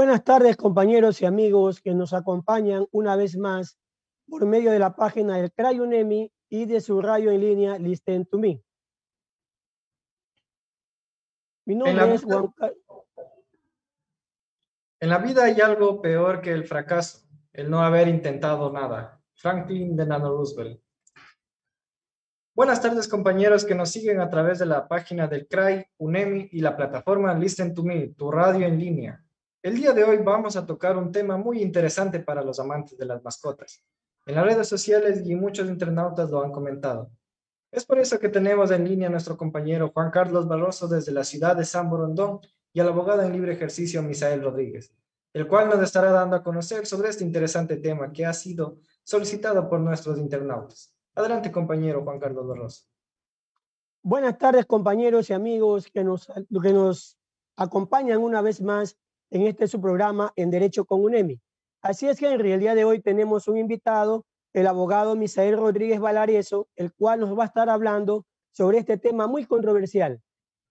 Buenas tardes, compañeros y amigos que nos acompañan una vez más por medio de la página del CRAI y de su radio en línea Listen to Me. Mi nombre es Juan En la vida hay algo peor que el fracaso, el no haber intentado nada. Franklin Delano Roosevelt. Buenas tardes, compañeros que nos siguen a través de la página del CRAI, UNEMI y la plataforma Listen to Me, tu radio en línea. El día de hoy vamos a tocar un tema muy interesante para los amantes de las mascotas. En las redes sociales y muchos internautas lo han comentado. Es por eso que tenemos en línea a nuestro compañero Juan Carlos Barroso desde la ciudad de San Borondón y al abogado en libre ejercicio Misael Rodríguez, el cual nos estará dando a conocer sobre este interesante tema que ha sido solicitado por nuestros internautas. Adelante, compañero Juan Carlos Barroso. Buenas tardes, compañeros y amigos que nos, que nos acompañan una vez más en este su programa en Derecho con UNEMI. Así es en el día de hoy tenemos un invitado, el abogado Misael Rodríguez Valareso, el cual nos va a estar hablando sobre este tema muy controversial,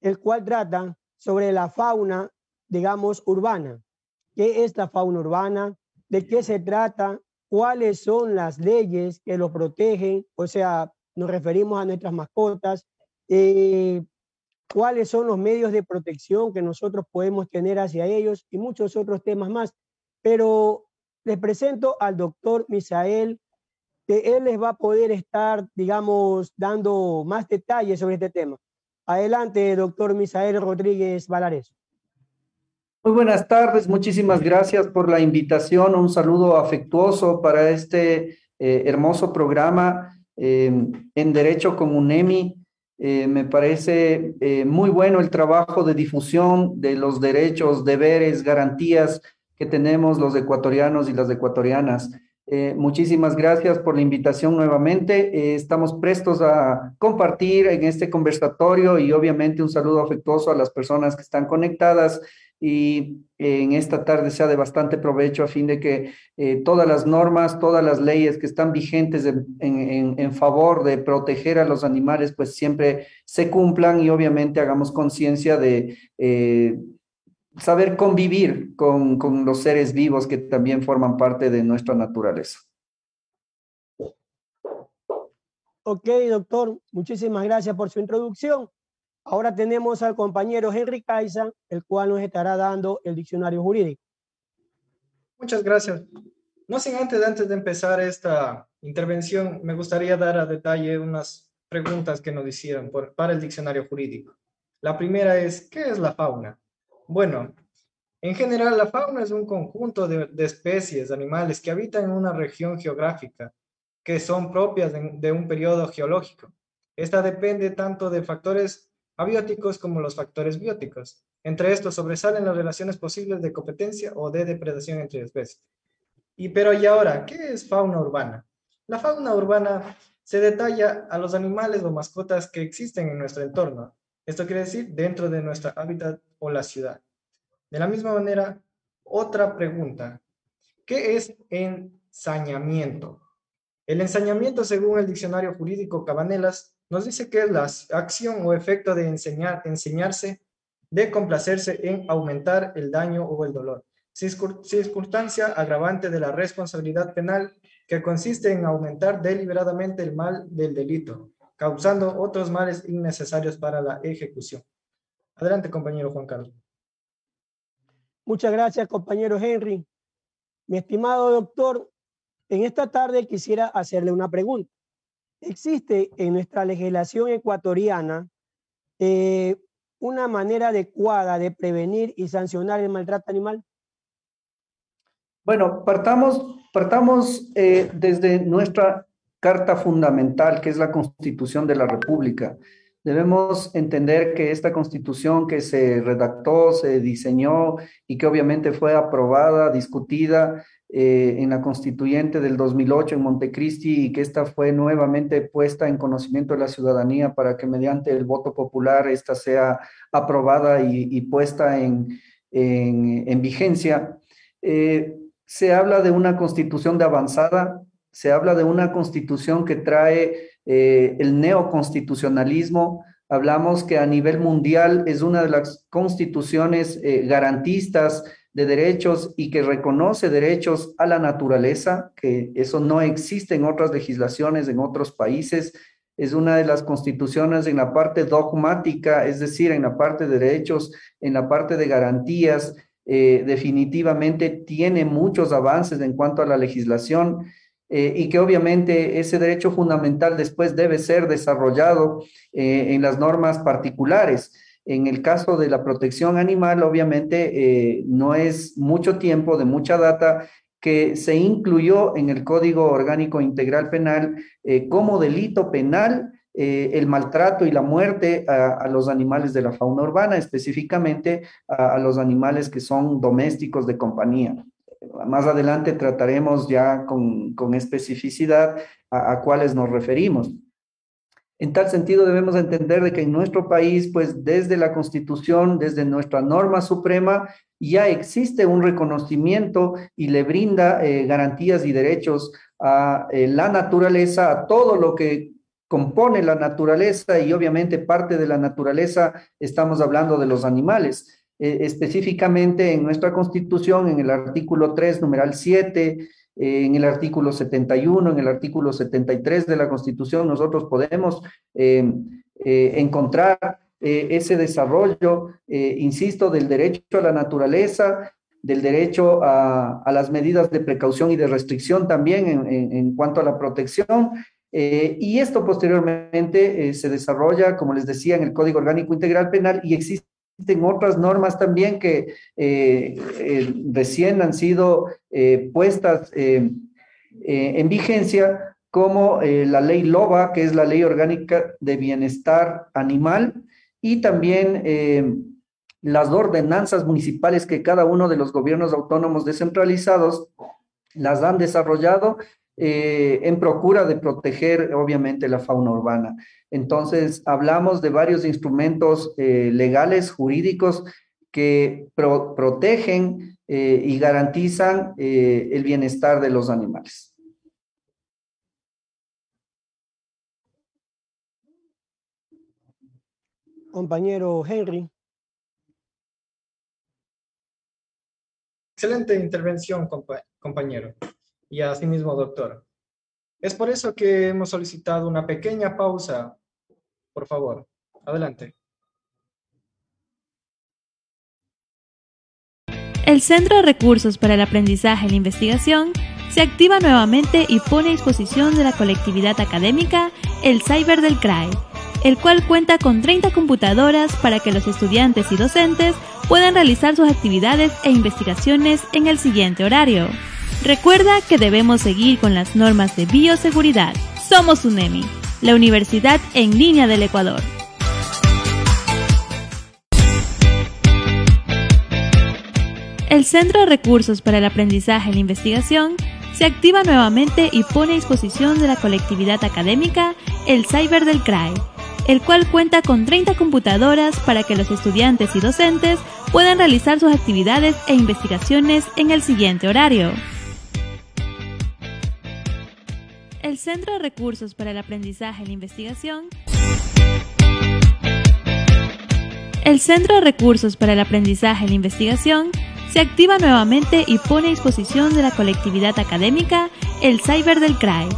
el cual trata sobre la fauna, digamos, urbana. ¿Qué es la fauna urbana? ¿De qué se trata? ¿Cuáles son las leyes que lo protegen? O sea, nos referimos a nuestras mascotas. Eh, cuáles son los medios de protección que nosotros podemos tener hacia ellos y muchos otros temas más. Pero les presento al doctor Misael, que él les va a poder estar, digamos, dando más detalles sobre este tema. Adelante, doctor Misael Rodríguez Valares. Muy buenas tardes, muchísimas gracias por la invitación. Un saludo afectuoso para este eh, hermoso programa eh, en Derecho con UNEMI. Eh, me parece eh, muy bueno el trabajo de difusión de los derechos, deberes, garantías que tenemos los ecuatorianos y las ecuatorianas. Eh, muchísimas gracias por la invitación nuevamente. estamos prestos a compartir en este conversatorio y obviamente un saludo afectuoso a las personas que están conectadas y en esta tarde sea de bastante provecho a fin de que eh, todas las normas, todas las leyes que están vigentes en, favor de proteger a los animales, pues siempre se cumplan y obviamente hagamos conciencia de eh, saber convivir con, con los seres vivos que también forman parte de nuestra naturaleza. Ok, doctor, muchísimas gracias por su introducción. Ahora tenemos al compañero Henry Caiza, el cual nos estará dando el diccionario jurídico. Muchas gracias. No sin antes, antes de empezar esta intervención, me gustaría dar a detalle unas preguntas que nos hicieron por, para el diccionario jurídico. La primera es, ¿qué es la fauna? Bueno, en general la fauna es un conjunto de, de especies animales que habitan en una región geográfica que son propias de, de un periodo geológico. Esta depende tanto de factores abióticos como los factores bióticos. Entre estos sobresalen las relaciones posibles de competencia o de depredación entre especies. Y pero y ahora, ¿qué es fauna urbana? La fauna urbana se detalla a los animales o mascotas que existen en nuestro entorno. Esto quiere decir dentro de nuestra hábitat o la ciudad. De la misma manera, otra pregunta. ¿Qué es ensañamiento? El ensañamiento, según el diccionario jurídico Cabanelas, nos dice que es la acción o efecto de enseñar, enseñarse, de complacerse en aumentar el daño o el dolor. Circunstancia agravante de la responsabilidad penal que consiste en aumentar deliberadamente el mal del delito, causando otros males innecesarios para la ejecución. Adelante, compañero Juan Carlos. Muchas gracias, compañero Henry. Mi estimado doctor, en esta tarde quisiera hacerle una pregunta existe en nuestra legislación ecuatoriana eh, una manera adecuada de prevenir y sancionar el maltrato animal? Bueno, partamos, partamos eh, desde nuestra carta fundamental que es la Constitución de la República. Debemos entender que esta constitución que se redactó, se diseñó y que obviamente fue aprobada, discutida eh, en la constituyente del 2008 en Montecristi y que esta fue nuevamente puesta en conocimiento de la ciudadanía para que mediante el voto popular esta sea aprobada y, puesta en, en, vigencia. Eh, se habla de una constitución de avanzada, se habla de una constitución que trae eh, el neoconstitucionalismo. Hablamos que a nivel mundial es una de las constituciones eh, garantistas de derechos y que reconoce derechos a la naturaleza, que eso no existe en otras legislaciones, en otros países. Es una de las constituciones en la parte dogmática, es decir, en la parte de derechos, en la parte de garantías, eh, definitivamente tiene muchos avances en cuanto a la legislación eh, y que obviamente ese derecho fundamental después debe ser desarrollado eh, en las normas particulares. En el caso de la protección animal, obviamente eh, no es mucho tiempo, de mucha data, que se incluyó en el Código Orgánico Integral Penal como delito penal el maltrato y la muerte a, los animales de la fauna urbana, específicamente a, los animales que son domésticos de compañía más adelante trataremos ya con, especificidad a, cuáles nos referimos. En tal sentido, debemos entender de que en nuestro país, pues desde la Constitución, desde nuestra norma suprema, ya existe un reconocimiento y le brinda eh, garantías y derechos a eh, la naturaleza, a todo lo que compone la naturaleza y obviamente parte de la naturaleza, estamos hablando de los animales. Eh, específicamente en nuestra Constitución, en el artículo 3, numeral 7, eh, en el artículo 71, en el artículo 73 de la Constitución, nosotros podemos eh, encontrar ese desarrollo, insisto, del derecho a la naturaleza, del derecho a, las medidas de precaución y de restricción también en, en cuanto a la protección. y esto posteriormente se desarrolla, como les decía, en el Código Orgánico Integral Penal y existe Existen otras normas también que eh, eh, recién han sido eh, puestas en vigencia, como la ley LOBA, que es la ley orgánica de bienestar animal, y también las ordenanzas municipales que cada uno de los gobiernos autónomos descentralizados las han desarrollado en procura de proteger, obviamente, la fauna urbana. Entonces, hablamos de varios instrumentos eh, legales, jurídicos, que protegen eh, y garantizan eh, el bienestar de los animales. Compañero Henry. Excelente intervención, compañero. Y asimismo, doctor. Es por eso que hemos solicitado una pequeña pausa por favor. Adelante. El Centro de Recursos para el Aprendizaje y la Investigación se activa nuevamente y pone a disposición de la colectividad académica el Cyber del CRAE, el cual cuenta con 30 computadoras para que los estudiantes y docentes puedan realizar sus actividades e investigaciones en el siguiente horario. Recuerda que debemos seguir con las normas de bioseguridad. Somos UNEMI la Universidad en Línea del Ecuador. El Centro de Recursos para el Aprendizaje y la Investigación se activa nuevamente y pone a disposición de la colectividad académica el Cyber del CRAE, el cual cuenta con 30 computadoras para que los estudiantes y docentes puedan realizar sus actividades e investigaciones en el siguiente horario. El Centro de Recursos para el Aprendizaje y la Investigación El Centro de Recursos para el Aprendizaje Investigación se activa nuevamente y pone a disposición de la colectividad académica el Cyber del CRAE,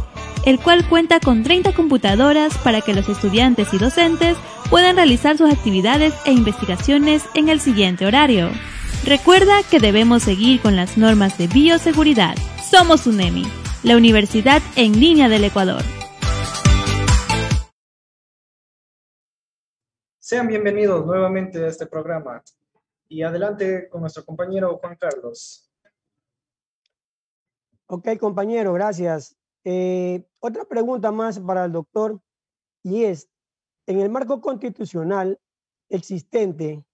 el cual cuenta con 30 computadoras para que los estudiantes y docentes puedan realizar sus actividades e investigaciones en el siguiente horario. Recuerda que debemos seguir con las normas de bioseguridad. Somos UNEMI la Universidad en Línea del Ecuador. Sean bienvenidos nuevamente a este programa y adelante con nuestro compañero Juan Carlos. Ok, compañero, gracias. Eh, otra pregunta más para el doctor y es, en el marco constitucional existente,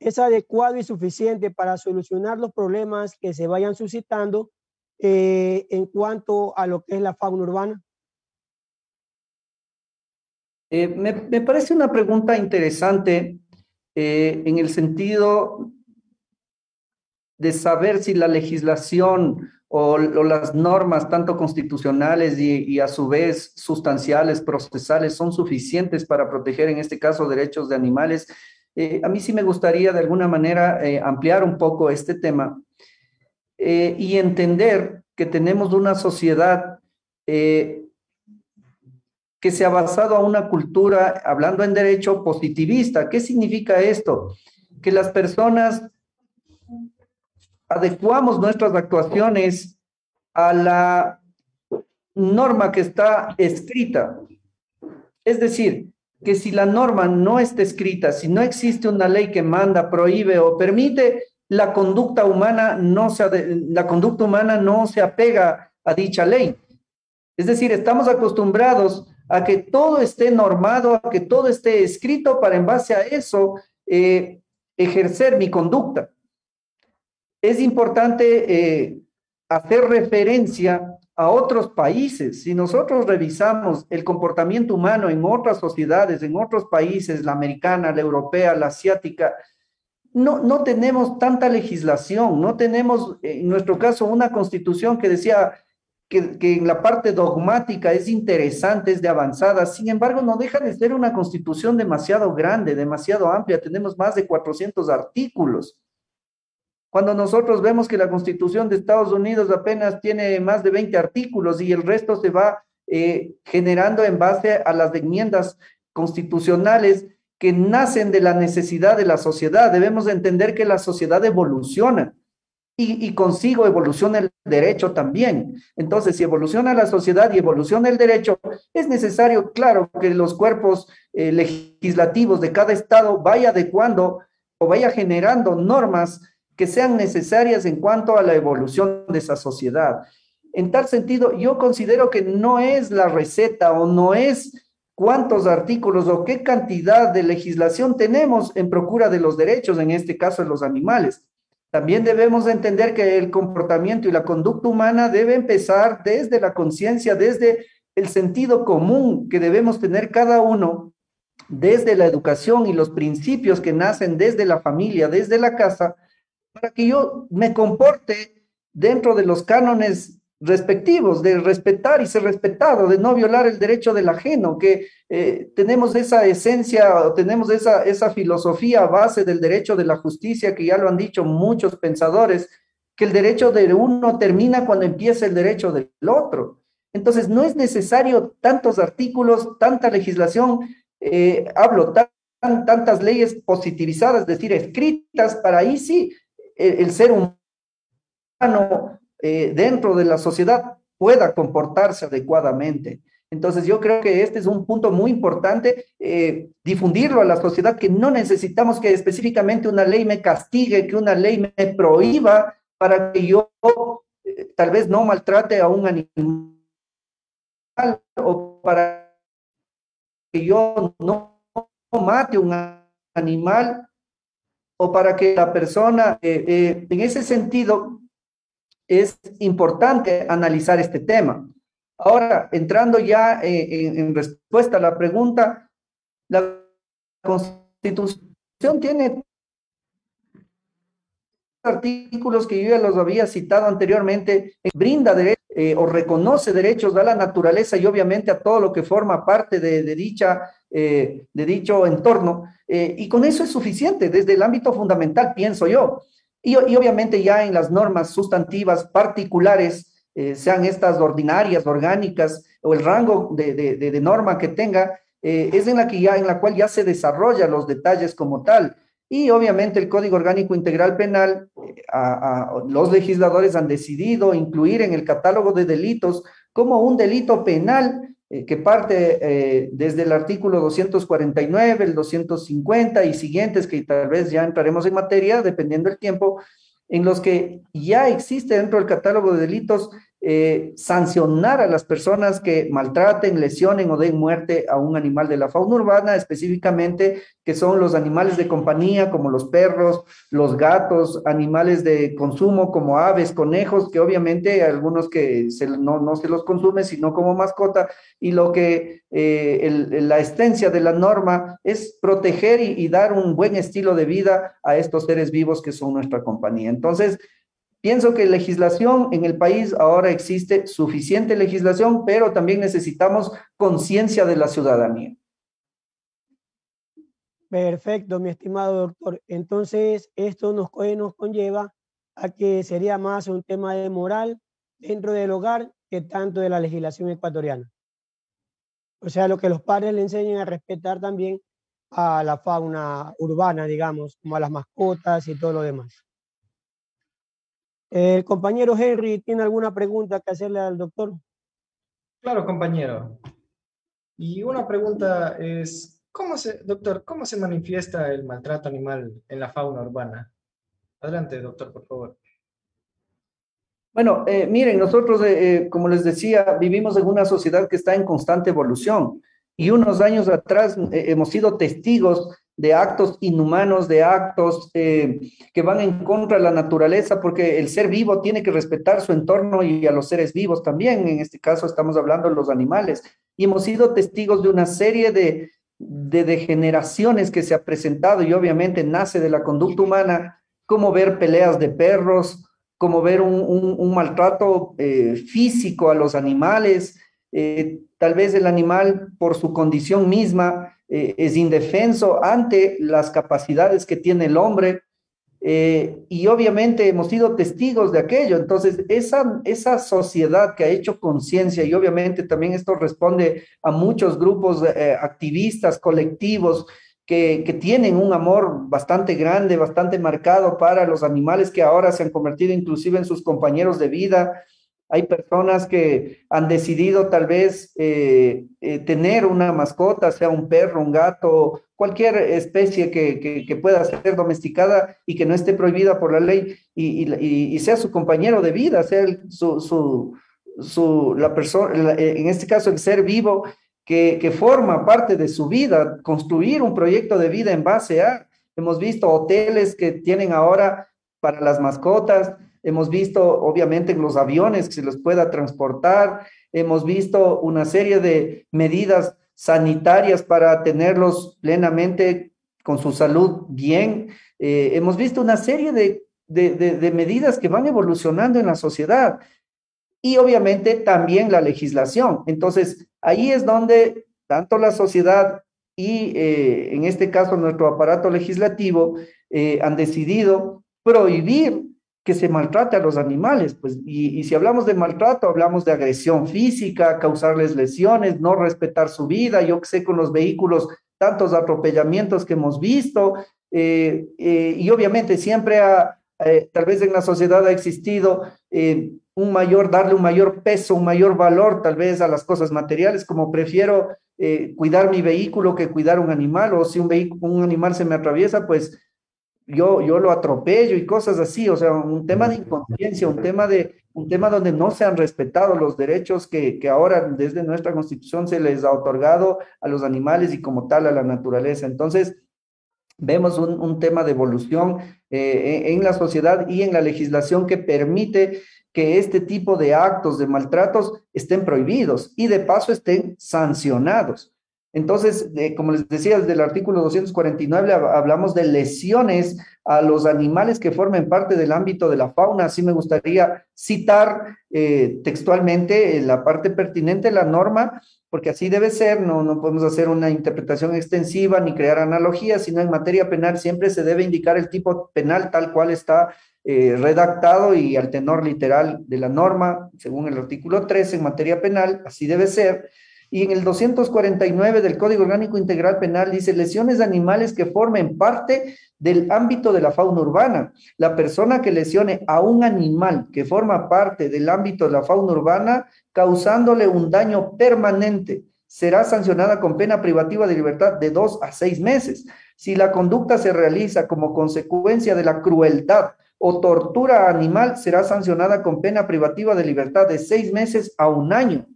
¿es adecuado y suficiente para solucionar los problemas que se vayan suscitando eh, en cuanto a lo que es la fauna urbana? Eh, me, parece una pregunta interesante eh, en el sentido de saber si la legislación o, las normas, tanto constitucionales y, y, a su vez sustanciales, procesales, son suficientes para proteger, en este caso, derechos de animales. A mí sí me gustaría de alguna manera ampliar un poco este tema eh, y entender que tenemos una sociedad eh, que se ha basado a una cultura, hablando en derecho, positivista. ¿Qué significa esto? Que las personas adecuamos nuestras actuaciones a la norma que está escrita. Es decir, que si la norma no está escrita, si no existe una ley que manda, prohíbe o permite, la conducta humana no se, la conducta humana no se apega a dicha ley. Es decir, estamos acostumbrados a que todo esté normado, a que todo esté escrito para en base a eso eh, ejercer mi conducta. Es importante eh, hacer referencia a otros países. Si nosotros revisamos el comportamiento humano en otras sociedades, en otros países, la americana, la europea, la asiática, no, no tenemos tanta legislación, no tenemos, en nuestro caso, una constitución que decía que, que, en la parte dogmática es interesante, es de avanzada, sin embargo, no deja de ser una constitución demasiado grande, demasiado amplia, tenemos más de 400 artículos. Cuando nosotros vemos que la constitución de Estados Unidos apenas tiene más de 20 artículos y el resto se va eh, generando en base a las enmiendas constitucionales que nacen de la necesidad de la sociedad. Debemos entender que la sociedad evoluciona y, consigo evoluciona el derecho también. Entonces, si evoluciona la sociedad y evoluciona el derecho, es necesario, claro, que los cuerpos eh, legislativos de cada estado vaya adecuando o vaya generando normas que sean necesarias en cuanto a la evolución de esa sociedad. En tal sentido, yo considero que no es la receta o no es cuántos artículos o qué cantidad de legislación tenemos en procura de los derechos, en este caso de los animales. También debemos entender que el comportamiento y la conducta humana debe empezar desde la conciencia, desde el sentido común que debemos tener cada uno, desde la educación y los principios que nacen desde la familia, desde la casa, para que yo me comporte dentro de los cánones respectivos, de respetar y ser respetado, de no violar el derecho del ajeno, que eh, tenemos esa esencia, tenemos esa, esa filosofía base del derecho de la justicia, que ya lo han dicho muchos pensadores, que el derecho de uno termina cuando empieza el derecho del otro. Entonces, no es necesario tantos artículos, tanta legislación, eh, hablo, tan, tantas leyes positivizadas, es decir, escritas, para ahí sí el ser humano eh, dentro de la sociedad pueda comportarse adecuadamente. Entonces yo creo que este es un punto muy importante, eh, difundirlo a la sociedad, que no necesitamos que específicamente una ley me castigue, que una ley me prohíba para que yo eh, tal vez no maltrate a un animal o para que yo no mate un animal o para que la persona, en ese sentido, es importante analizar este tema. Ahora, entrando ya eh, en, en, respuesta a la pregunta, la Constitución tiene artículos que yo ya los había citado anteriormente, brinda derecho eh, o reconoce derechos a la naturaleza y obviamente a todo lo que forma parte de, de dicha, eh, de dicho entorno, eh, y con eso es suficiente desde el ámbito fundamental, pienso yo. Y, obviamente ya en las normas sustantivas particulares, eh, sean estas ordinarias, orgánicas o el rango de, de, norma que tenga, eh, es en la, que ya, en la cual ya se desarrollan los detalles como tal. Y obviamente el Código Orgánico Integral Penal, eh, los legisladores han decidido incluir en el catálogo de delitos como un delito penal eh, que parte eh, desde el artículo 249, el 250 y siguientes, que tal vez ya entraremos en materia, dependiendo del tiempo, en los que ya existe dentro del catálogo de delitos eh, sancionar a las personas que maltraten, lesionen o den muerte a un animal de la fauna urbana, específicamente que son los animales de compañía como los perros, los gatos, animales de consumo como aves, conejos, que obviamente algunos que no, no, se los consume, sino como mascota, y lo que eh, la esencia de la norma es proteger y, y dar un buen estilo de vida a estos seres vivos que son nuestra compañía. Entonces, Pienso que legislación en el país ahora existe suficiente legislación, pero también necesitamos conciencia de la ciudadanía. Perfecto, mi estimado doctor. Entonces, esto nos, nos conlleva a que sería más un tema de moral dentro del hogar que tanto de la legislación ecuatoriana. O sea, lo que los padres le enseñan a respetar también a la fauna urbana, digamos, como a las mascotas y todo lo demás. El compañero Henry tiene alguna pregunta que hacerle al doctor. Claro, compañero. Y una pregunta es, ¿cómo se, doctor, cómo se manifiesta el maltrato animal en la fauna urbana? Adelante, doctor, por favor. Bueno, eh, miren, nosotros, eh, eh, como les decía, vivimos en una sociedad que está en constante evolución y unos años atrás hemos sido testigos de actos inhumanos, de actos eh, que van en contra de la naturaleza, porque el ser vivo tiene que respetar su entorno y a los seres vivos también. En este caso estamos hablando de los animales. Y hemos sido testigos de una serie de, degeneraciones que se ha presentado y obviamente nace de la conducta humana, como ver peleas de perros, como ver un, maltrato eh, físico a los animales, eh, tal vez el animal por su condición misma eh, es indefenso ante las capacidades que tiene el hombre. Eh, y obviamente hemos sido testigos de aquello. Entonces, esa, esa sociedad que ha hecho conciencia, y obviamente también esto responde a muchos grupos eh, activistas, colectivos, que, que, tienen un amor bastante grande, bastante marcado para los animales que ahora se han convertido inclusive en sus compañeros de vida, hay personas que han decidido tal vez eh, eh, tener una mascota, sea un perro, un gato, cualquier especie que, pueda ser domesticada y que no esté prohibida por la ley y, sea su compañero de vida, sea su, su, la persona, en este caso el ser vivo que, que forma parte de su vida, construir un proyecto de vida en base a, hemos visto hoteles que tienen ahora para las mascotas, hemos visto obviamente en los aviones que se los pueda transportar, hemos visto una serie de medidas sanitarias para tenerlos plenamente con su salud bien, eh, hemos visto una serie de, de medidas que van evolucionando en la sociedad y obviamente también la legislación. Entonces, ahí es donde tanto la sociedad y eh, en este caso nuestro aparato legislativo eh, han decidido prohibir que se maltrate a los animales, pues, y, si hablamos de maltrato, hablamos de agresión física, causarles lesiones, no respetar su vida, yo que sé, con los vehículos, tantos atropellamientos que hemos visto, eh, eh, y obviamente siempre ha, eh, tal vez en la sociedad ha existido un mayor, darle un mayor peso, un mayor valor tal vez a las cosas materiales, como prefiero cuidar mi vehículo que cuidar un animal, o si un, un animal se me atraviesa, pues yo, yo lo atropello y cosas así, o sea, un tema de inconsciencia, un tema, de, un tema donde no se han respetado los derechos que, que ahora desde nuestra constitución se les ha otorgado a los animales y como tal a la naturaleza. Entonces, vemos un, un tema de evolución eh, en, en la sociedad y en la legislación que permite que este tipo de actos de maltratos estén prohibidos y de paso estén sancionados. Entonces, como les decía, desde el artículo 249 hablamos de lesiones a los animales que formen parte del ámbito de la fauna. Así me gustaría citar eh, textualmente la parte pertinente de la norma, porque así debe ser, no, no podemos hacer una interpretación extensiva ni crear analogías, sino en materia penal siempre se debe indicar el tipo penal tal cual está eh, redactado y al tenor literal de la norma, según el artículo 3 en materia penal, así debe ser. Y en el 249 del Código Orgánico Integral Penal dice lesiones de animales que formen parte del ámbito de la fauna urbana. La persona que lesione a un animal que forma parte del ámbito de la fauna urbana, causándole un daño permanente, será sancionada con pena privativa de libertad de dos a seis meses. Si la conducta se realiza como consecuencia de la crueldad o tortura animal será sancionada con pena privativa de libertad de seis meses a un año.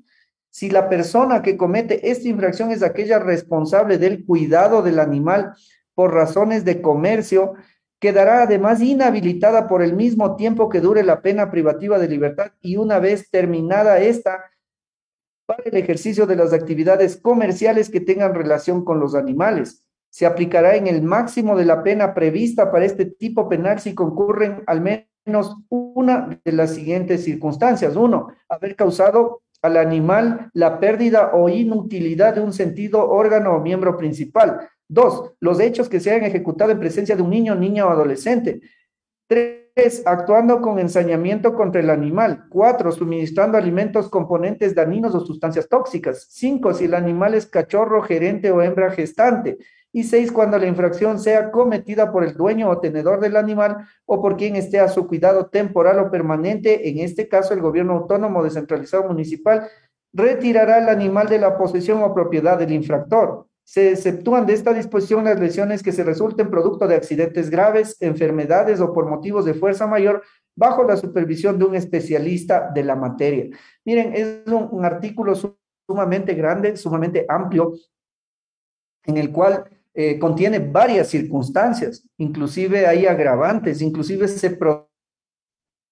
Si la persona que comete esta infracción es aquella responsable del cuidado del animal por razones de comercio, quedará además inhabilitada por el mismo tiempo que dure la pena privativa de libertad y una vez terminada esta, para el ejercicio de las actividades comerciales que tengan relación con los animales. Se aplicará en el máximo de la pena prevista para este tipo penal si concurren al menos una de las siguientes circunstancias. Uno, haber causado al animal la pérdida o inutilidad de un sentido, órgano o miembro principal. Dos, los hechos que se hayan ejecutado en presencia de un niño, niña o adolescente. Tres, actuando con ensañamiento contra el animal. Cuatro, suministrando alimentos, componentes dañinos o sustancias tóxicas. Cinco, si el animal es cachorro, gerente o hembra gestante. Y seis, cuando la infracción sea cometida por el dueño o tenedor del animal o por quien esté a su cuidado temporal o permanente, en este caso el gobierno autónomo descentralizado municipal, retirará el animal de la posesión o propiedad del infractor. Se exceptúan de esta disposición las lesiones que se resulten producto de accidentes graves, enfermedades o por motivos de fuerza mayor bajo la supervisión de un especialista de la materia. Miren, es un, artículo sumamente grande, sumamente amplio, en el cual eh, contiene varias circunstancias, inclusive hay agravantes, inclusive se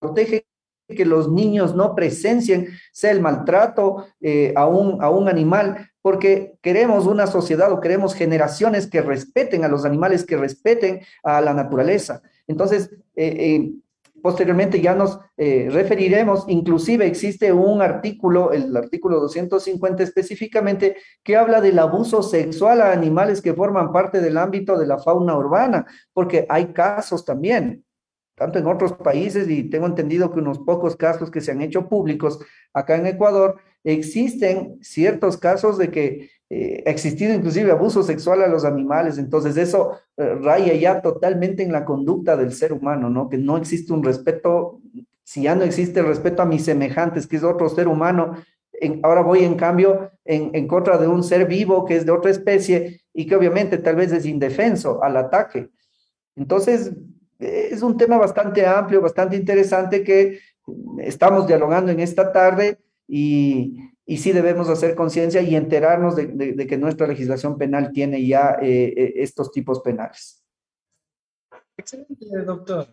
protege que los niños no presencien sea el maltrato eh, a, un, a un animal, porque queremos una sociedad o queremos generaciones que respeten a los animales, que respeten a la naturaleza. Entonces, eh, eh, posteriormente ya nos referiremos, inclusive existe un artículo, el artículo 250 específicamente, que habla del abuso sexual a animales que forman parte del ámbito de la fauna urbana, porque hay casos también tanto en otros países y tengo entendido que unos pocos casos que se han hecho públicos acá en Ecuador, existen ciertos casos de que eh, ha existido inclusive abuso sexual a los animales, entonces eso eh, raya ya totalmente en la conducta del ser humano, ¿no? Que no existe un respeto, si ya no existe el respeto a mis semejantes, que es otro ser humano, ahora voy en cambio en, en contra de un ser vivo que es de otra especie y que obviamente tal vez es indefenso al ataque. Entonces, es un tema bastante amplio, bastante interesante que estamos dialogando en esta tarde y, y sí debemos hacer conciencia y enterarnos de, que nuestra legislación penal tiene ya eh, eh, estos tipos penales. Excelente, doctor.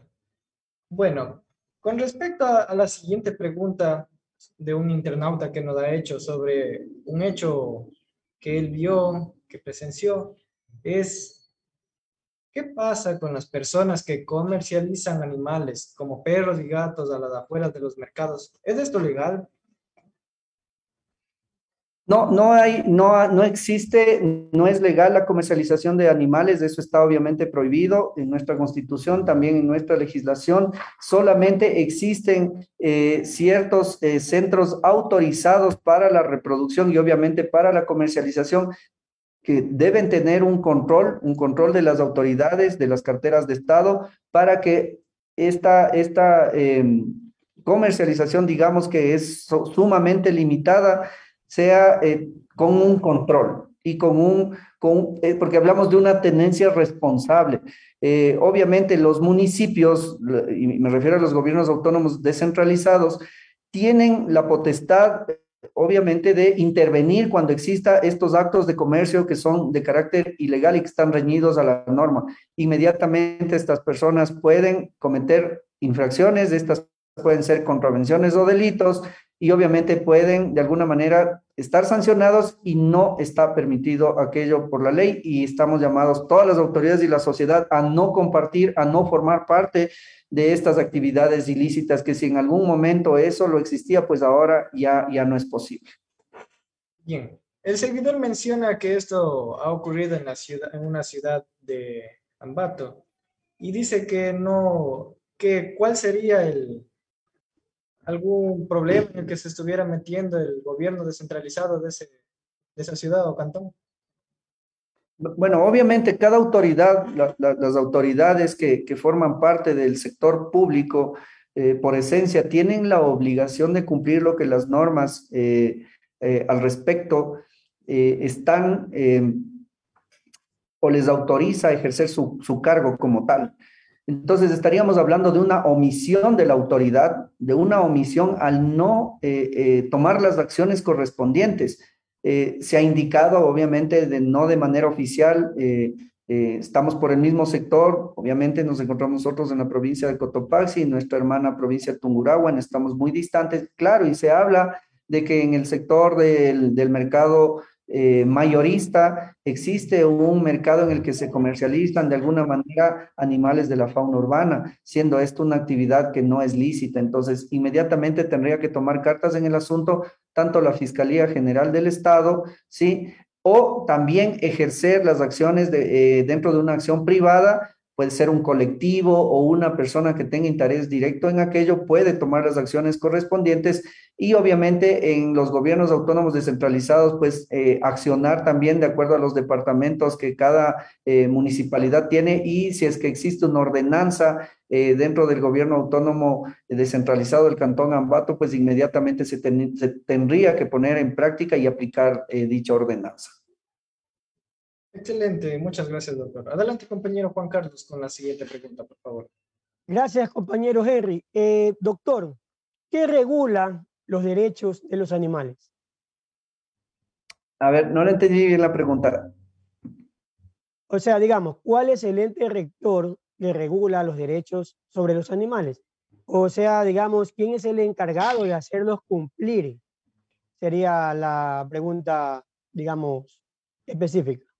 Bueno, con respecto a, la siguiente pregunta de un internauta que nos ha hecho sobre un hecho que él vio, que presenció, es ¿Qué pasa con las personas que comercializan animales como perros y gatos a las afueras de los mercados? ¿Es esto legal? No, no hay, no, no existe, no es legal la comercialización de animales, eso está obviamente prohibido en nuestra constitución, también en nuestra legislación. Solamente existen eh, ciertos eh, centros autorizados para la reproducción y obviamente para la comercialización que deben tener un control, un control de las autoridades, de las carteras de Estado, para que esta, esta em, comercialización, digamos que es sumamente limitada, sea eh, con un control y con un, con, eh, porque hablamos de una tendencia responsable. Eh, obviamente los municipios, y me refiero a los gobiernos autónomos descentralizados, tienen la potestad obviamente, de intervenir cuando exista estos actos de comercio que son de carácter ilegal y que están reñidos a la norma. Inmediatamente estas personas pueden cometer infracciones, estas pueden ser contravenciones o delitos y obviamente pueden de alguna manera estar sancionados y no está permitido aquello por la ley y estamos llamados todas las autoridades y la sociedad a no compartir, a no formar parte de estas actividades ilícitas que si en algún momento eso lo existía, pues ahora ya, ya no es posible. Bien, el seguidor menciona que esto ha ocurrido en, la ciudad, en una ciudad de Ambato y dice que no, que cuál sería el, algún problema en el que se estuviera metiendo el gobierno descentralizado de, ese, de esa ciudad o cantón. Bueno, obviamente cada autoridad, las autoridades que, forman parte del sector público, eh, por esencia, tienen la obligación de cumplir lo que las normas eh, eh, al respecto están o les autoriza a ejercer su, su cargo como tal. Entonces estaríamos hablando de una omisión de la autoridad, de una omisión al no eh, eh, tomar las acciones correspondientes. Eh, se ha indicado, obviamente, de, no de manera oficial, estamos por el mismo sector, obviamente nos encontramos nosotros en la provincia de Cotopaxi, nuestra hermana provincia de Tungurahua, estamos muy distantes, claro, y se habla de que en el sector del mercado eh, mayorista, existe un mercado en el que se comercializan de alguna manera animales de la fauna urbana, siendo esto una actividad que no es lícita. Entonces, inmediatamente tendría que tomar cartas en el asunto tanto la Fiscalía General del Estado, ¿sí? O también ejercer las acciones de, eh, dentro de una acción privada puede ser un colectivo o una persona que tenga interés directo en aquello, puede tomar las acciones correspondientes y obviamente en los gobiernos autónomos descentralizados, pues eh, accionar también de acuerdo a los departamentos que cada eh, municipalidad tiene y si es que existe una ordenanza eh, dentro del gobierno autónomo descentralizado del Cantón Ambato, pues inmediatamente se, se tendría que poner en práctica y aplicar dicha ordenanza. Excelente, muchas gracias, doctor. Adelante, compañero Juan Carlos, con la siguiente pregunta, por favor. Gracias, compañero Henry. Eh, doctor, ¿qué regula los derechos de los animales? A ver, no le entendí bien la pregunta. O sea, digamos, ¿cuál es el ente rector que regula los derechos sobre los animales? O sea, digamos, ¿quién es el encargado de hacerlos cumplir? Sería la pregunta, digamos, específica.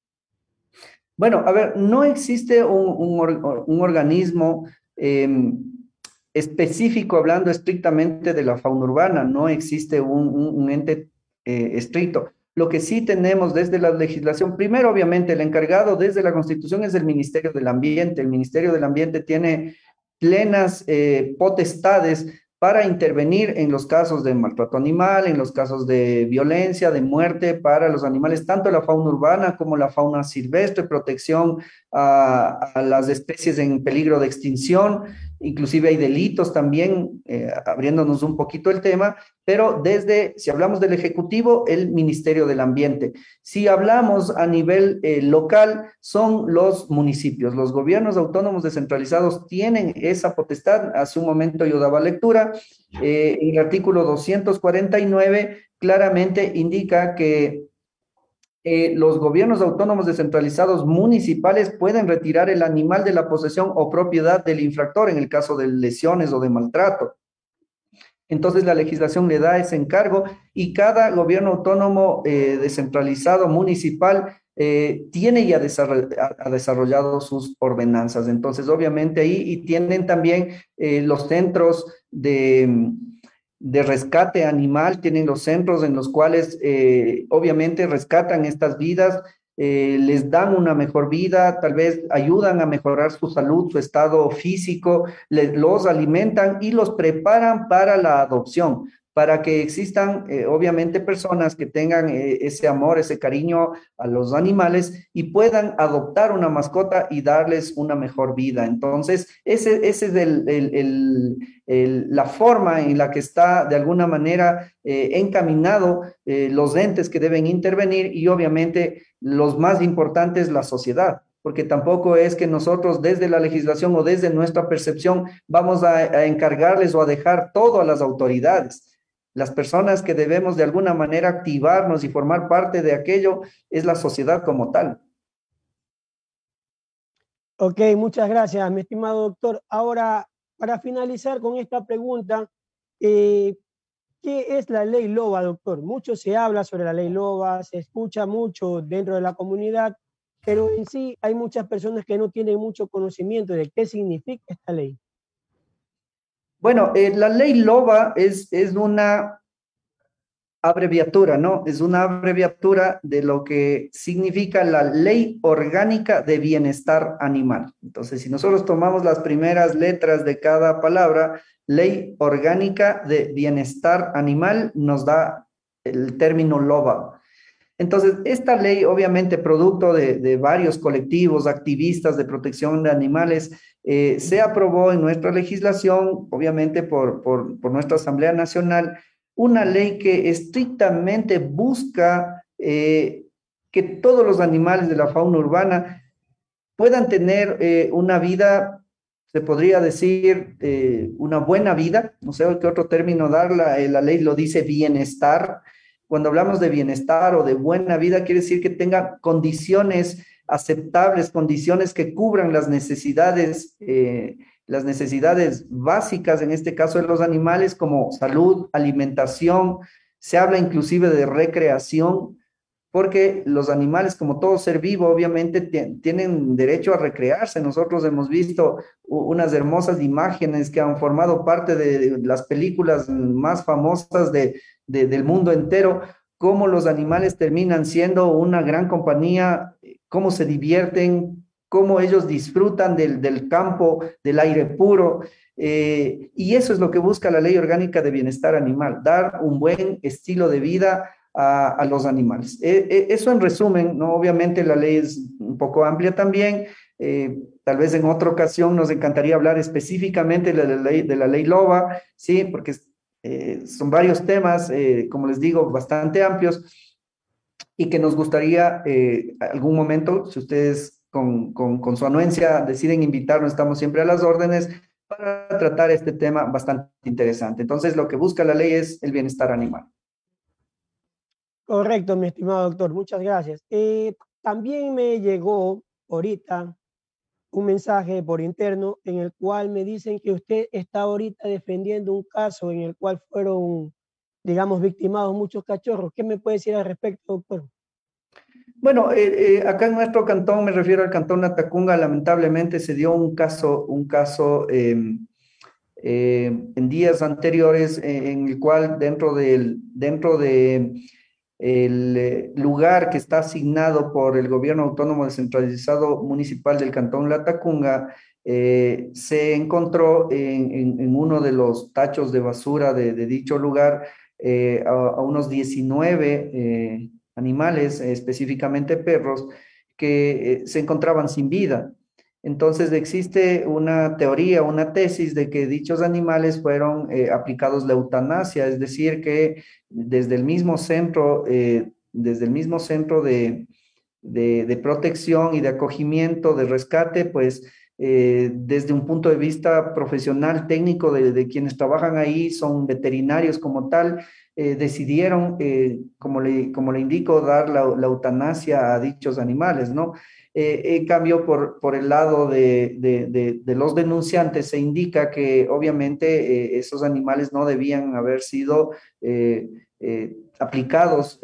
Bueno, a ver, no existe un, organismo em, específico hablando estrictamente de la fauna urbana, no existe un, ente eh, estricto. Lo que sí tenemos desde la legislación, primero obviamente el encargado desde la Constitución es el Ministerio del Ambiente. El Ministerio del Ambiente tiene plenas eh, potestades para intervenir en los casos de maltrato animal, en los casos de violencia, de muerte para los animales, tanto la fauna urbana como la fauna silvestre, protección a, las especies en peligro de extinción inclusive hay delitos también, eh, abriéndonos un poquito el tema, pero desde, si hablamos del Ejecutivo, el Ministerio del Ambiente. Si hablamos a nivel eh, local, son los municipios, los gobiernos autónomos descentralizados tienen esa potestad. Hace un momento yo daba lectura, eh, el artículo 249 claramente indica que eh, los gobiernos autónomos descentralizados municipales pueden retirar el animal de la posesión o propiedad del infractor en el caso de lesiones o de maltrato. Entonces la legislación le da ese encargo y cada gobierno autónomo eh, descentralizado municipal eh, tiene ya ha desarrollado sus ordenanzas. Entonces, obviamente ahí y tienen también los centros de de rescate animal, tienen los centros en los cuales eh, obviamente rescatan estas vidas, eh, les dan una mejor vida, tal vez ayudan a mejorar su salud, su estado físico, les, los alimentan y los preparan para la adopción para que existan, eh, obviamente, personas que tengan eh, ese amor, ese cariño a los animales y puedan adoptar una mascota y darles una mejor vida. Entonces, ese, ese es la forma en la que está, de alguna manera, eh, encaminado los entes que deben intervenir y, obviamente, los más importantes, la sociedad porque tampoco es que nosotros desde la legislación o desde nuestra percepción vamos a, encargarles o a dejar todo a las autoridades las personas que debemos de alguna manera activarnos y formar parte de aquello es la sociedad como tal. Ok, muchas gracias, mi estimado doctor. Ahora, para finalizar con esta pregunta, eh, ¿qué es la ley LOBA, doctor? Mucho se habla sobre la ley LOBA, se escucha mucho dentro de la comunidad, pero en sí hay muchas personas que no tienen mucho conocimiento de qué significa esta ley. Bueno, eh, la ley LOBA es, es una abreviatura, ¿no? Es una abreviatura de lo que significa la Ley Orgánica de Bienestar Animal. Entonces, si nosotros tomamos las primeras letras de cada palabra, Ley Orgánica de Bienestar Animal nos da el término LOBA. Entonces, esta ley, obviamente, producto de, varios colectivos, activistas de protección de animales, eh, se aprobó en nuestra legislación, obviamente por, por, nuestra Asamblea Nacional, una ley que estrictamente busca eh, que todos los animales de la fauna urbana puedan tener eh, una vida se podría decir una buena vida, no sé qué otro término dar, la, la ley lo dice bienestar. Cuando hablamos de bienestar o de buena vida, quiere decir que tenga condiciones aceptables, condiciones que cubran las necesidades, eh, las necesidades básicas, en este caso de los animales, como salud, alimentación, se habla inclusive de recreación, porque los animales, como todo ser vivo, obviamente tienen derecho a recrearse. Nosotros hemos visto unas hermosas imágenes que han formado parte de las películas más famosas de, del mundo entero, cómo los animales terminan siendo una gran compañía cómo se divierten, cómo ellos disfrutan del, campo, del aire puro. Eh, y eso es lo que busca la ley orgánica de bienestar animal, dar un buen estilo de vida a, los animales. Eh, eh, eso en resumen, ¿no? obviamente la ley es un poco amplia también. tal vez en otra ocasión nos encantaría hablar específicamente de la ley, de la ley LOBA, ¿sí? porque son varios temas, como les digo, bastante amplios y que nos gustaría eh, algún momento, si ustedes con, con, su anuencia deciden invitarnos, estamos siempre a las órdenes para tratar este tema bastante interesante. Entonces, lo que busca la ley es el bienestar animal. Correcto, mi estimado doctor, muchas gracias. Eh, también me llegó ahorita un mensaje por interno en el cual me dicen que usted está ahorita defendiendo un caso en el cual fueron digamos, victimados muchos cachorros. ¿Qué me puede decir al respecto, doctor? Bueno, eh, eh, acá en nuestro cantón, me refiero al cantón Natacunga, lamentablemente se dio un caso, un caso em, em, en días anteriores eh, en el cual dentro del, dentro de el lugar que está asignado por el gobierno autónomo descentralizado municipal del cantón Latacunga, se encontró en, uno de los tachos de basura de dicho lugar eh, a, unos 19 eh, animales, específicamente perros, que eh, se encontraban sin vida. Entonces existe una teoría, una tesis de que dichos animales fueron aplicados la eutanasia, es decir, que desde el mismo centro, desde el mismo centro de, de, protección y de acogimiento, de rescate, pues desde un punto de vista profesional, técnico de, quienes trabajan ahí, son veterinarios como tal, eh, decidieron, eh, como, le, como le indico, dar la, eutanasia a dichos animales, ¿no? Eh, en cambio, por, por el lado de, de, los denunciantes, se indica que obviamente esos animales no debían haber sido aplicados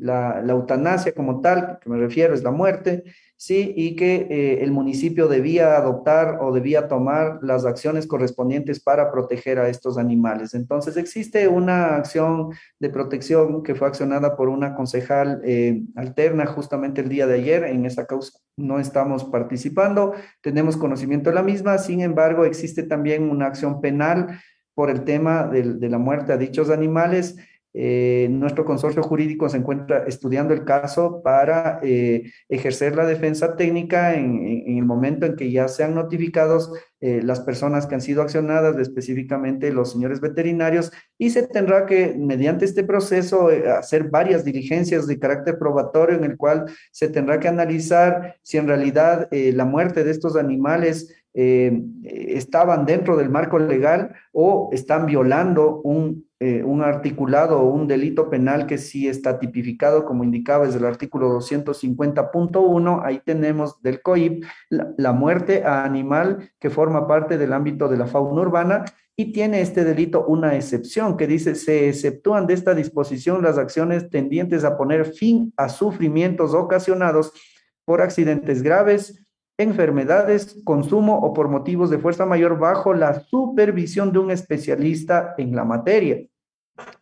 la, eutanasia como tal, que me refiero es la muerte, sí, y que eh, el municipio debía adoptar o debía tomar las acciones correspondientes para proteger a estos animales. Entonces, existe una acción de protección que fue accionada por una concejal eh, alterna justamente el día de ayer. En esa causa no estamos participando, tenemos conocimiento de la misma, sin embargo, existe también una acción penal por el tema de la muerte a dichos animales eh, nuestro consorcio jurídico se encuentra estudiando el caso para eh, ejercer la defensa técnica en, el momento en que ya sean notificados eh, las personas que han sido accionadas, específicamente los señores veterinarios, y se tendrá que, mediante este proceso, hacer varias diligencias de carácter probatorio en el cual se tendrá que analizar si en realidad la muerte de estos animales estaban dentro del marco legal o están violando un eh, un articulado o un delito penal que sí está tipificado, como indicaba desde el artículo 250.1, ahí tenemos del COIP la, muerte a animal que forma parte del ámbito de la fauna urbana y tiene este delito una excepción que dice, se exceptúan de esta disposición las acciones tendientes a poner fin a sufrimientos ocasionados por accidentes graves, enfermedades, consumo o por motivos de fuerza mayor bajo la supervisión de un especialista en la materia.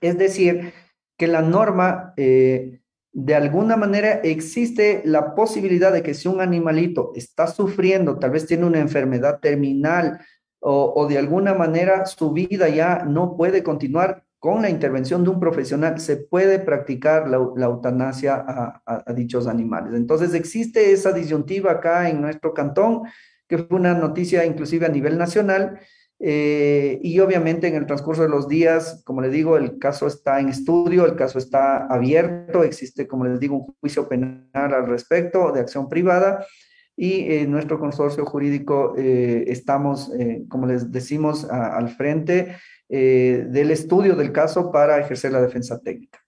Es decir, que la norma, eh, de alguna manera, existe la posibilidad de que si un animalito está sufriendo, tal vez tiene una enfermedad terminal o, de alguna manera su vida ya no puede continuar, con la intervención de un profesional se puede practicar la, eutanasia a, dichos animales. Entonces existe esa disyuntiva acá en nuestro cantón, que fue una noticia inclusive a nivel nacional, eh, y obviamente en el transcurso de los días, como les digo, el caso está en estudio, el caso está abierto, existe, como les digo, un juicio penal al respecto de acción privada y en nuestro consorcio jurídico estamos, como les decimos, al frente del estudio del caso para ejercer la defensa técnica.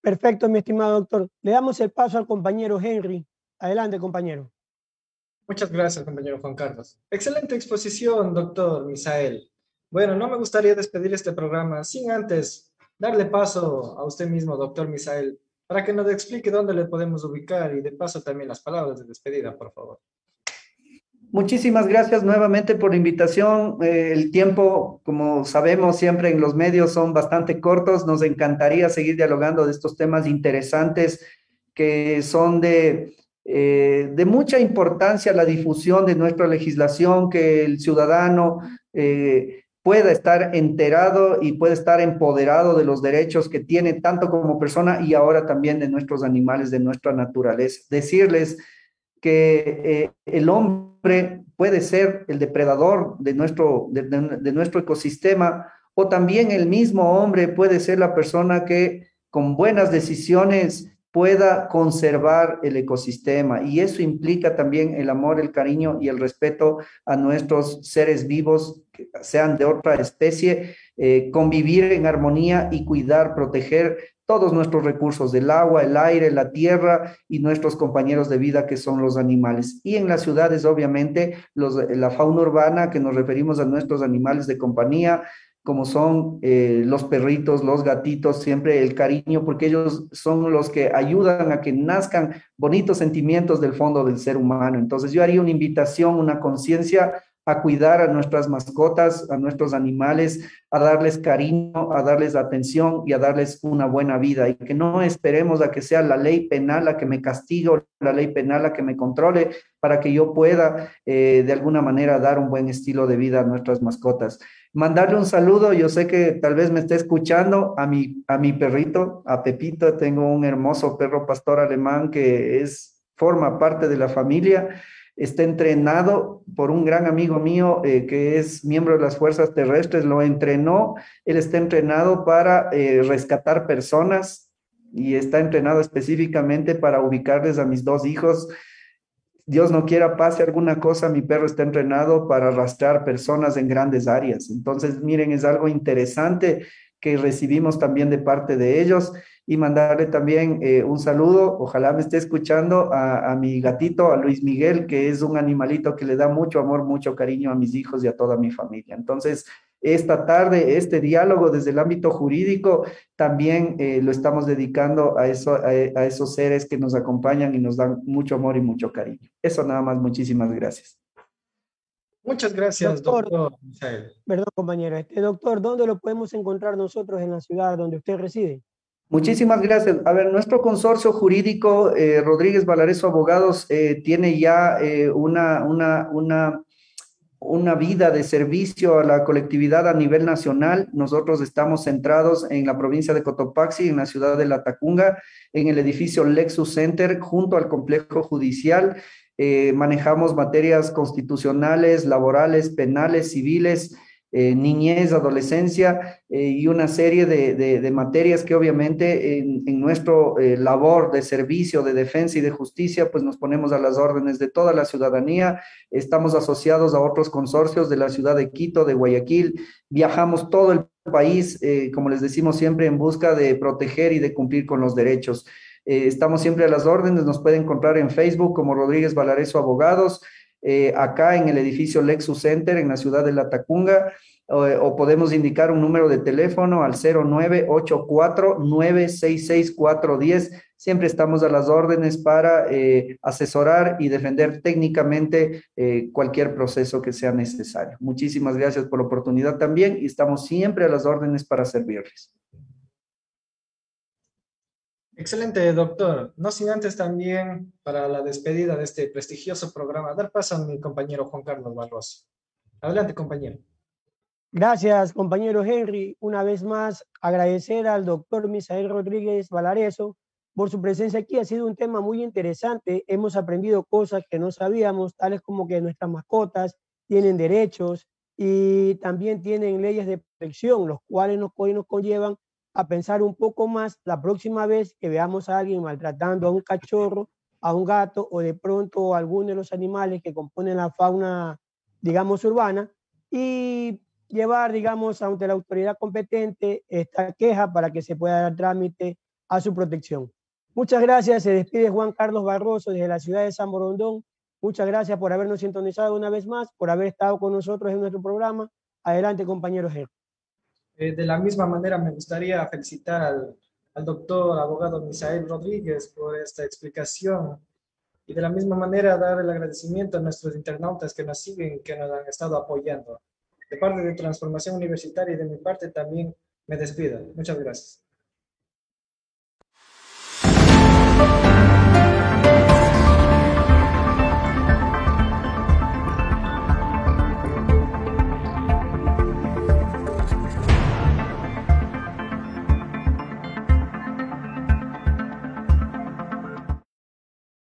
Perfecto, mi estimado doctor. Le damos el paso al compañero Henry. Adelante, compañero. Muchas gracias, compañero Juan Carlos. Excelente exposición, doctor Misael. Bueno, no me gustaría despedir este programa sin antes darle paso a usted mismo, doctor Misael, para que nos explique dónde le podemos ubicar y de paso también las palabras de despedida, por favor. Muchísimas gracias nuevamente por la invitación. Eh, el tiempo, como sabemos, siempre en los medios son bastante cortos. Nos encantaría seguir dialogando de estos temas interesantes que son de, eh, de mucha importancia la difusión de nuestra legislación, que el ciudadano eh, pueda estar enterado y pueda estar empoderado de los derechos que tiene tanto como persona y ahora también de nuestros animales, de nuestra naturaleza. Decirles que el hombre puede ser el depredador de nuestro, de, nuestro ecosistema o también el mismo hombre puede ser la persona que con buenas decisiones pueda conservar el ecosistema. Y eso implica también el amor, el cariño y el respeto a nuestros seres vivos, sean de otra especie, eh, convivir en armonía y cuidar, proteger todos nuestros recursos del agua, el aire, la tierra y nuestros compañeros de vida que son los animales. Y en las ciudades, obviamente, los, la fauna urbana, que nos referimos a nuestros animales de compañía, como son eh, los perritos, los gatitos, siempre el cariño, porque ellos son los que ayudan a que nazcan bonitos sentimientos del fondo del ser humano. Entonces yo haría una invitación, una conciencia a cuidar a nuestras mascotas, a nuestros animales, a darles cariño, a darles atención y a darles una buena vida y que no esperemos a que sea la ley penal la que me castigue o la ley penal la que me controle para que yo pueda eh, de alguna manera dar un buen estilo de vida a nuestras mascotas. Mandarle un saludo, yo sé que tal vez me esté escuchando a mi, a mi perrito, a Pepito, tengo un hermoso perro pastor alemán que es, forma parte de la familia está entrenado por un gran amigo mío eh, que es miembro de las fuerzas terrestres, lo entrenó, él está entrenado para eh, rescatar personas y está entrenado específicamente para ubicarles a mis dos hijos. Dios no quiera pase alguna cosa, mi perro está entrenado para arrastrar personas en grandes áreas. Entonces, miren, es algo interesante que recibimos también de parte de ellos y mandarle también eh, un saludo, ojalá me esté escuchando a, mi gatito, a Luis Miguel, que es un animalito que le da mucho amor, mucho cariño a mis hijos y a toda mi familia. Entonces, esta tarde, este diálogo desde el ámbito jurídico, también eh, lo estamos dedicando a, eso, a, esos seres que nos acompañan y nos dan mucho amor y mucho cariño. Eso nada más, muchísimas gracias. Muchas gracias, doctor. Perdón, compañero. Este doctor, ¿dónde lo podemos encontrar nosotros en la ciudad donde usted reside? Muchísimas gracias. A ver, nuestro consorcio jurídico, eh, Rodríguez Valareso Abogados, eh, tiene ya eh, una, una, una, una vida de servicio a la colectividad a nivel nacional. Nosotros estamos centrados en la provincia de Cotopaxi, en la ciudad de La Tacunga, en el edificio Lexus Center, junto al complejo judicial. manejamos materias constitucionales, laborales, penales, civiles eh, niñez, adolescencia eh, y una serie de, materias que obviamente en, nuestro eh, labor de servicio, de defensa y de justicia, pues nos ponemos a las órdenes de toda la ciudadanía. Estamos asociados a otros consorcios de la ciudad de Quito, de Guayaquil. Viajamos todo el país, como les decimos siempre, en busca de proteger y de cumplir con los derechos. estamos siempre a las órdenes, nos pueden encontrar en Facebook como Rodríguez Valareso Abogados. Eh, acá en el edificio Lexus Center en la ciudad de La Tacunga, o, podemos indicar un número de teléfono al 0984-966-410. Siempre estamos a las órdenes para eh, asesorar y defender técnicamente eh, cualquier proceso que sea necesario. Muchísimas gracias por la oportunidad también y estamos siempre a las órdenes para servirles. Excelente, doctor. No sin antes también, para la despedida de este prestigioso programa, dar paso a mi compañero Juan Carlos Barroso. Adelante, compañero. Gracias, compañero Henry. Una vez más, agradecer al doctor Misael Rodríguez Valareso por su presencia aquí. Ha sido un tema muy interesante. Hemos aprendido cosas que no sabíamos, tales como que nuestras mascotas tienen derechos y también tienen leyes de protección, los cuales nos, nos conllevan a pensar un poco más la próxima vez que veamos a alguien maltratando a un cachorro, a un gato o de pronto a alguno de los animales que componen la fauna, digamos, urbana y llevar, digamos, ante la autoridad competente esta queja para que se pueda dar trámite a su protección. Muchas gracias. Se despide Juan Carlos Barroso desde la ciudad de San Borondón. Muchas gracias por habernos sintonizado una vez más, por haber estado con nosotros en nuestro programa. Adelante, compañero Ger. Eh, de la misma manera, me gustaría felicitar al, doctor abogado Misael Rodríguez por esta explicación y de la misma manera dar el agradecimiento a nuestros internautas que nos siguen, que nos han estado apoyando. De parte de Transformación Universitaria y de mi parte también me despido. Muchas gracias.